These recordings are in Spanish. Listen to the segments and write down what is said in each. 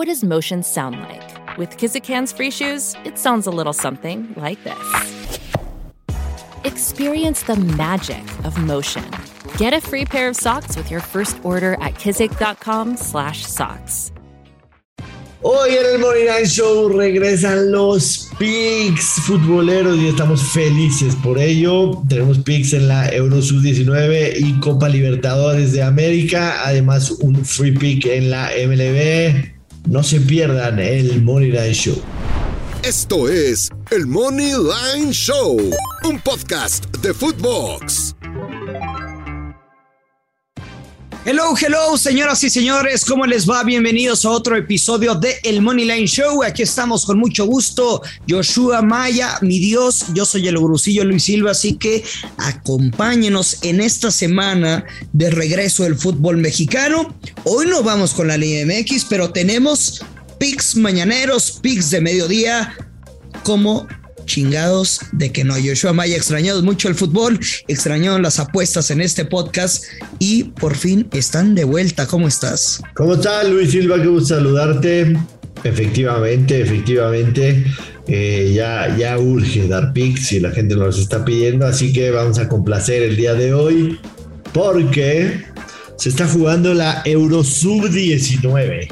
What does motion sound like? With Kizikans free shoes, it sounds a little something like this. Experience the magic of motion. Get a free pair of socks with your first order at kizik.com/socks. Hoy en el Morning Night Show regresan los picks futboleros y estamos felices por ello. Tenemos picks en la Euro Sub 19 y Copa Libertadores de América, además un free pick en la MLB. No se pierdan el Money Line Show. Esto es el Money Line Show, un podcast de Footbox. Hello, hello, señoras y señores, ¿cómo les va? Bienvenidos a otro episodio de El Money Line Show. Aquí estamos con mucho gusto. Joshua Maya, mi Dios, yo soy el gurusillo Luis Silva, así que acompáñenos en esta semana de regreso del fútbol mexicano. Hoy no vamos con la Liga MX, pero tenemos picks mañaneros, picks de mediodía, como chingados de que no. Joshua Maya extrañado mucho el fútbol, extrañaron las apuestas en este podcast y por fin están de vuelta. ¿Cómo estás? ¿Cómo estás, Luis Silva? Qué gusto saludarte. Efectivamente, efectivamente. Eh, ya, ya urge dar picks y la gente nos está pidiendo, así que vamos a complacer el día de hoy porque se está jugando la Eurosub 19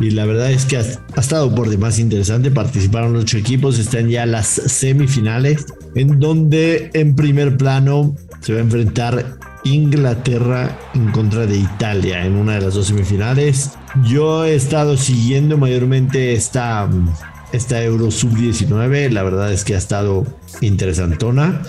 y la verdad es que ha, ha, estado por demás interesante. Participaron ocho equipos, están ya las semifinales, en donde en primer plano se va a enfrentar Inglaterra en contra de Italia en una de las dos semifinales. Yo he estado siguiendo mayormente esta, esta Euro Sub 19, la verdad es que ha estado interesantona.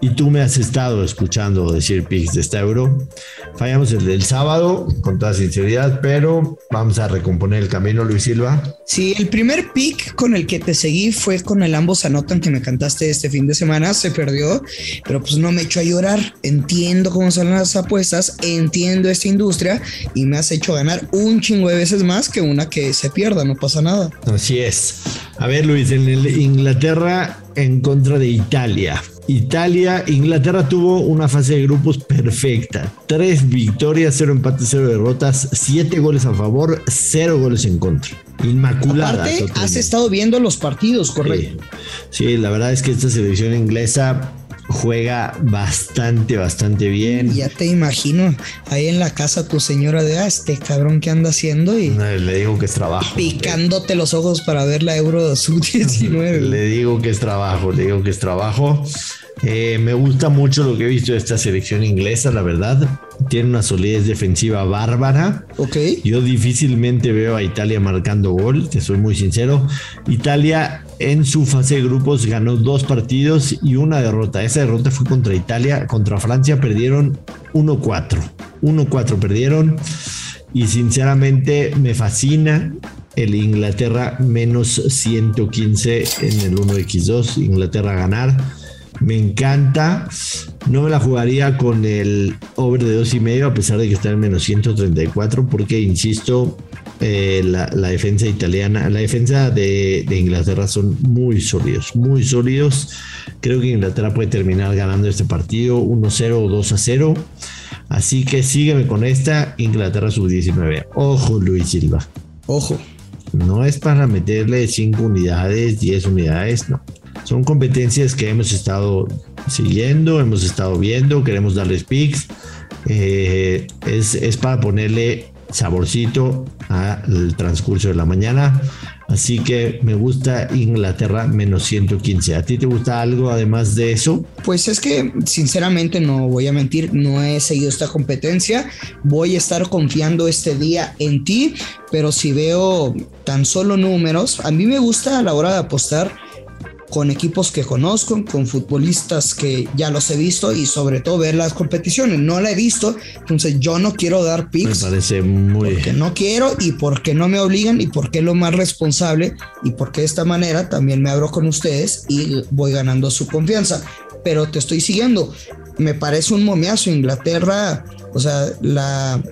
Y tú me has estado escuchando decir picks de esta euro. Fallamos el del sábado, con toda sinceridad, pero vamos a recomponer el camino, Luis Silva. Sí, el primer pick con el que te seguí fue con el ambos anotan que me cantaste este fin de semana. Se perdió, pero pues no me echó a llorar. Entiendo cómo son las apuestas, entiendo esta industria y me has hecho ganar un chingo de veces más que una que se pierda, no pasa nada. Así es. A ver, Luis, en el Inglaterra en contra de Italia. Italia, Inglaterra tuvo una fase de grupos perfecta. Tres victorias, cero empates, cero derrotas, siete goles a favor, cero goles en contra. Inmaculada. Aparte, has estado viendo los partidos, correcto. Sí. sí, la verdad es que esta selección inglesa juega bastante, bastante bien. Ya te imagino ahí en la casa tu señora de ah, este cabrón que anda haciendo y le digo que es trabajo. Picándote los ojos para ver la Euro Sub 19. le digo que es trabajo, le digo que es trabajo. Eh, me gusta mucho lo que he visto de esta selección inglesa, la verdad. Tiene una solidez defensiva bárbara. Ok. Yo difícilmente veo a Italia marcando gol, te soy muy sincero. Italia en su fase de grupos ganó dos partidos y una derrota. Esa derrota fue contra Italia, contra Francia perdieron 1-4. 1-4 perdieron y sinceramente me fascina el Inglaterra menos 115 en el 1x2, Inglaterra ganar. Me encanta. No me la jugaría con el over de dos y medio, a pesar de que está en menos 134, porque insisto, eh, la, la, defensa italiana, la defensa de, de, Inglaterra son muy sólidos, muy sólidos. Creo que Inglaterra puede terminar ganando este partido 1-0 o 2-0. Así que sígueme con esta Inglaterra sub-19. Ojo, Luis Silva. Ojo. No es para meterle 5 unidades, 10 unidades, no. Son competencias que hemos estado siguiendo, hemos estado viendo, queremos darles picks. Eh, es, es para ponerle saborcito al transcurso de la mañana. Así que me gusta Inglaterra menos 115. ¿A ti te gusta algo además de eso? Pues es que sinceramente no voy a mentir, no he seguido esta competencia. Voy a estar confiando este día en ti, pero si veo tan solo números, a mí me gusta a la hora de apostar con equipos que conozco, con futbolistas que ya los he visto y sobre todo ver las competiciones. No la he visto, entonces yo no quiero dar picks. Me parece muy... Porque no quiero y porque no me obligan y porque es lo más responsable y porque de esta manera también me abro con ustedes y voy ganando su confianza. Pero te estoy siguiendo. Me parece un momiazo. Inglaterra, o sea, la,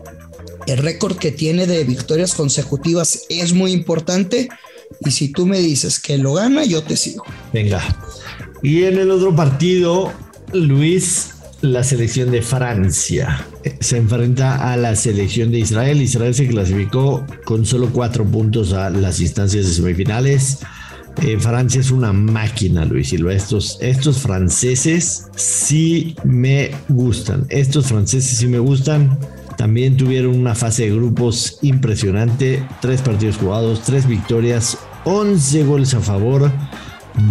el récord que tiene de victorias consecutivas es muy importante y si tú me dices que lo gana, yo te sigo. Venga. Y en el otro partido, Luis, la selección de Francia se enfrenta a la selección de Israel. Israel se clasificó con solo cuatro puntos a las instancias de semifinales. Eh, Francia es una máquina, Luis Silva. Estos, estos franceses sí me gustan. Estos franceses sí me gustan. También tuvieron una fase de grupos impresionante, tres partidos jugados, tres victorias, 11 goles a favor,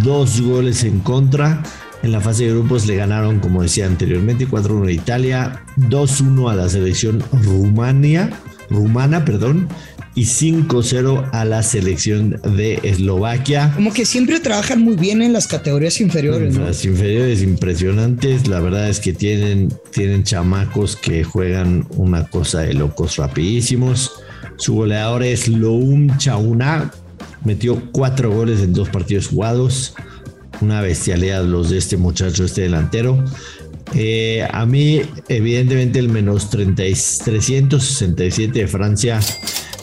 dos goles en contra. En la fase de grupos le ganaron, como decía anteriormente, 4-1 a Italia, 2-1 a la selección Rumania, rumana, perdón, y 5-0 a la selección de Eslovaquia. Como que siempre trabajan muy bien en las categorías inferiores. ¿no? Las inferiores impresionantes. La verdad es que tienen, tienen chamacos que juegan una cosa de locos rapidísimos. Su goleador es Loum Chauna. Metió cuatro goles en dos partidos jugados. Una bestialidad los de este muchacho, este delantero. Eh, a mí, evidentemente, el menos 30, 367 de Francia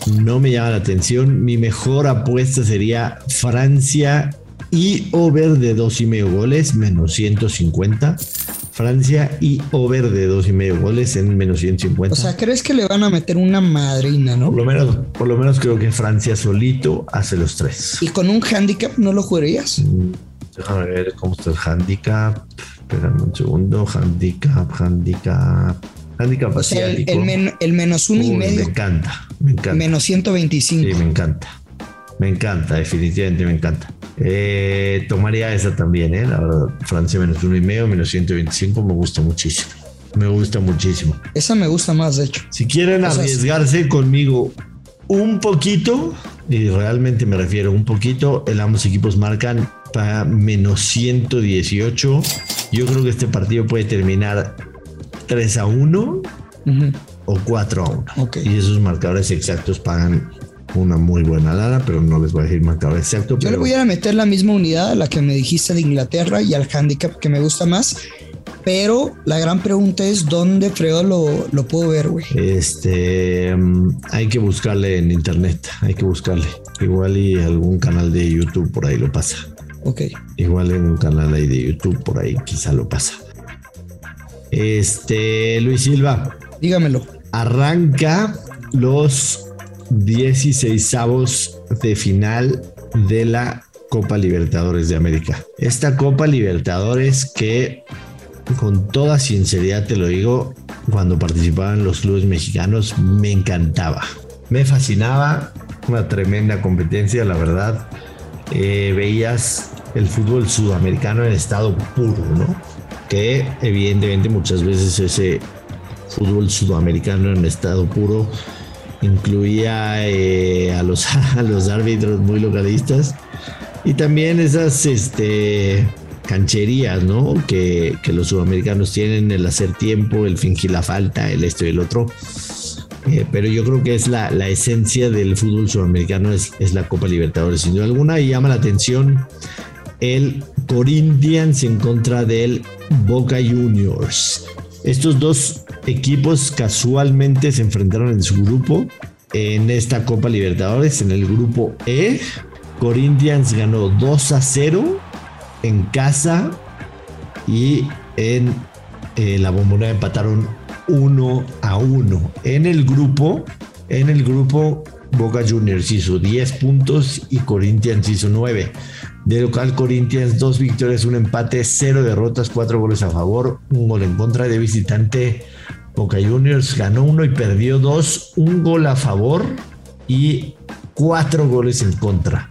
no me llama la atención. Mi mejor apuesta sería Francia y over de dos y medio goles, menos 150. Francia y over de dos y medio goles en menos 150. O sea, ¿crees que le van a meter una madrina, no? Por lo menos, por lo menos creo que Francia solito hace los tres. ¿Y con un handicap no lo jugarías? Mm, déjame ver cómo está el handicap. Espérame un segundo. Handicap, handicap. Handicap o sea, el, el, menos uno y medio. Me encanta, me encanta. Menos 125. Sí, me encanta. Me encanta, definitivamente me encanta. Eh, tomaría esa también, ¿eh? La verdad, Francia menos uno y medio, menos 125, me gusta muchísimo. Me gusta muchísimo. Esa me gusta más, de hecho. Si quieren arriesgarse conmigo un poquito, y realmente me refiero un poquito, el ambos equipos marcan para menos 118. Yo creo que este partido puede terminar 3 a 1 o 4 a 1. Y esos marcadores exactos pagan una muy buena lana, pero no les voy a decir marcador exacto. Yo le voy a meter la misma unidad a la que me dijiste de Inglaterra y al handicap que me gusta más. Pero la gran pregunta es dónde Fredo lo, lo puedo ver, güey. Este mm, hay que buscarle en internet, hay que buscarle. Igual y algún canal de YouTube por ahí lo pasa. Ok. Igual en un canal ahí de YouTube por ahí quizá lo pasa. Este, Luis Silva. Dígamelo. Arranca los 16 avos de final de la Copa Libertadores de América. Esta Copa Libertadores que con toda sinceridad te lo digo, cuando participaban los clubes mexicanos me encantaba. Me fascinaba, una tremenda competencia, la verdad. Eh, veías el fútbol sudamericano en estado puro, ¿no? Que evidentemente muchas veces ese fútbol sudamericano en estado puro incluía eh, a, los, a los árbitros muy localistas y también esas este, cancherías ¿no? que, los sudamericanos tienen, el hacer tiempo, el fingir la falta, el esto y el otro. Eh, pero yo creo que es la, esencia del fútbol sudamericano, es, es la Copa Libertadores, sin duda alguna, y llama la atención el Corinthians en contra del Boca Juniors. Estos dos equipos casualmente se enfrentaron en su grupo en esta Copa Libertadores, en el grupo E. Corinthians ganó 2 a 0 en casa y en eh, la bombonera empataron 1 a 1. En el grupo, en el grupo Boca Juniors hizo 10 puntos y Corinthians hizo 9. De local Corinthians, dos victorias, un empate, cero derrotas, cuatro goles a favor, un gol en contra de visitante. Boca Juniors ganó uno y perdió dos, un gol a favor y cuatro goles en contra.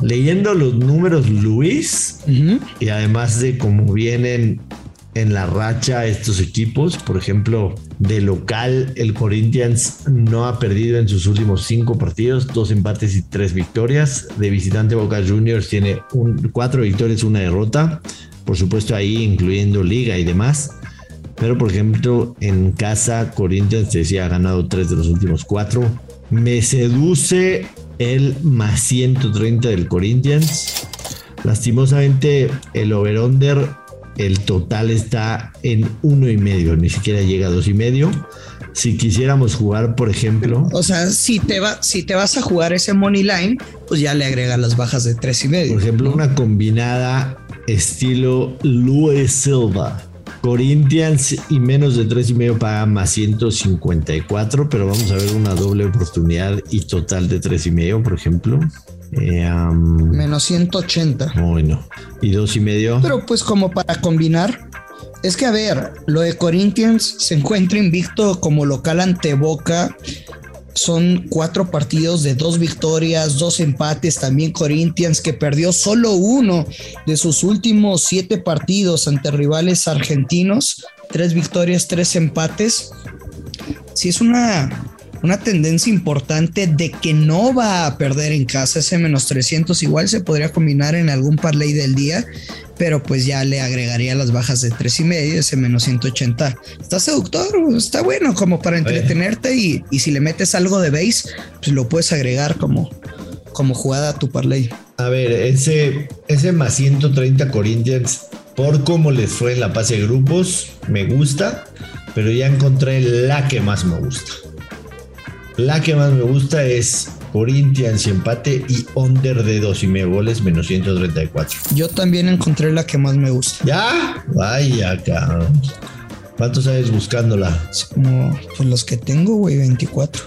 Leyendo los números Luis y además de cómo vienen en la racha estos equipos. Por ejemplo, de local, el Corinthians no ha perdido en sus últimos cinco partidos, dos empates y tres victorias. De visitante Boca Juniors tiene cuatro victorias, una derrota. Por supuesto, ahí incluyendo liga y demás. Pero, por ejemplo, en casa, Corinthians, te decía, ha ganado tres de los últimos cuatro. Me seduce el más 130 del Corinthians. Lastimosamente, el over-under, el total está en uno y medio, ni siquiera llega a dos y medio. Si quisiéramos jugar, por ejemplo. O sea, si te, va, si te vas a jugar ese money line, pues ya le agrega las bajas de tres y medio. Por ejemplo, una combinada estilo Luis Silva Corinthians y menos de tres y medio paga más 154, pero vamos a ver una doble oportunidad y total de tres y medio, por ejemplo. Eh, menos 180. Bueno, y dos y medio. Pero pues como para combinar, es que a ver, lo de Corinthians se encuentra invicto como local ante Boca son cuatro partidos de dos victorias, dos empates. También Corinthians que perdió solo uno de sus últimos siete partidos ante rivales argentinos. Tres victorias, tres empates. Sí es una, una tendencia importante de que no va a perder en casa ese menos 300. Igual se podría combinar en algún parlay del día pero pues ya le agregaría las bajas de tres y medio, ese menos 180. Está seductor, está bueno como para entretenerte y, y, si le metes algo de base, pues lo puedes agregar como, como jugada a tu parlay. A ver, ese, ese más 130 Corinthians, por cómo les fue en la fase de grupos, me gusta, pero ya encontré la que más me gusta. La que más me gusta es Corinthians empate y under de dos y medio goles menos 134. Yo también encontré la que más me gusta. ¿Ya? Vaya, cabrón. ¿Cuántos años buscándola? como pues los que tengo, güey, 24.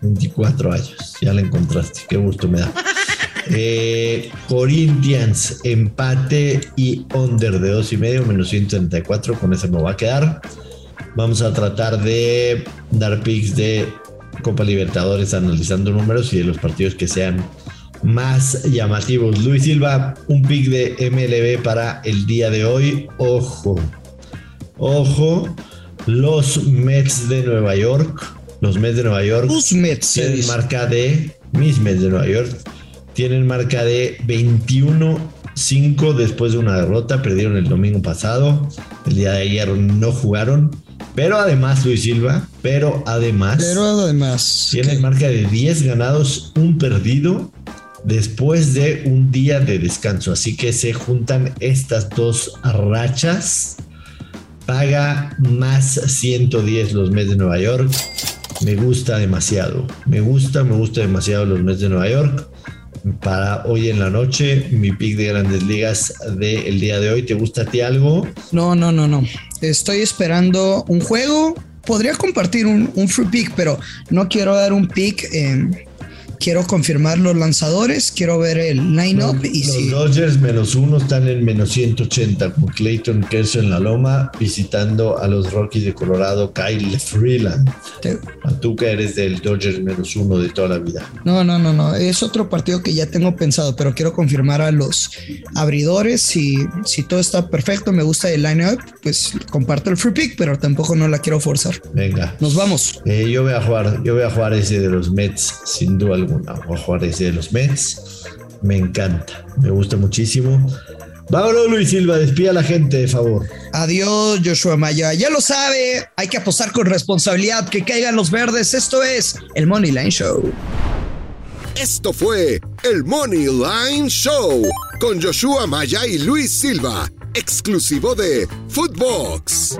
24 años. Ya la encontraste. Qué gusto me da. Eh, Corinthians empate y under de dos y medio menos 134. Con ese me va a quedar. Vamos a tratar de dar picks de Copa Libertadores analizando números y de los partidos que sean más llamativos. Luis Silva, un pick de MLB para el día de hoy. Ojo, ojo, los Mets de Nueva York. Los Mets de Nueva York. Los Mets. Tienen marca de. Mis Mets de Nueva York. Tienen marca de 21-5 después de una derrota. Perdieron el domingo pasado. El día de ayer no jugaron. Pero además, Luis Silva, pero además. Pero además. Tiene marca de 10 ganados, un perdido después de un día de descanso. Así que se juntan estas dos rachas. Paga más 110 los meses de Nueva York. Me gusta demasiado. Me gusta, me gusta demasiado los meses de Nueva York. Para hoy en la noche, mi pick de grandes ligas del día de hoy. ¿Te gusta a ti algo? No, no, no, no. Estoy esperando un juego. Podría compartir un, free pick, pero no quiero dar un pick quiero confirmar los lanzadores, quiero ver el line-up. y los Dodgers menos uno están en menos 180 con Clayton Kershaw en la loma visitando a los Rockies de Colorado, Kyle Freeland. A tú que eres del Dodgers menos uno de toda la vida. No, no, no, no. Es otro partido que ya tengo pensado, pero quiero confirmar a los abridores. Si, si todo está perfecto, me gusta el line-up, pues comparto el free pick, pero tampoco no la quiero forzar. Venga. Nos vamos. Eh, yo voy a jugar, yo voy a jugar ese de los Mets, sin duda alguna. Voy a jugar ese de los Mets. Me encanta, me gusta muchísimo. Vámonos, Luis Silva, despida a la gente, de favor. Adiós, Joshua Maya. Ya lo sabe, hay que apostar con responsabilidad, que caigan los verdes. Esto es el Money Line Show. Esto fue el Money Line Show con Joshua Maya y Luis Silva, exclusivo de Footbox.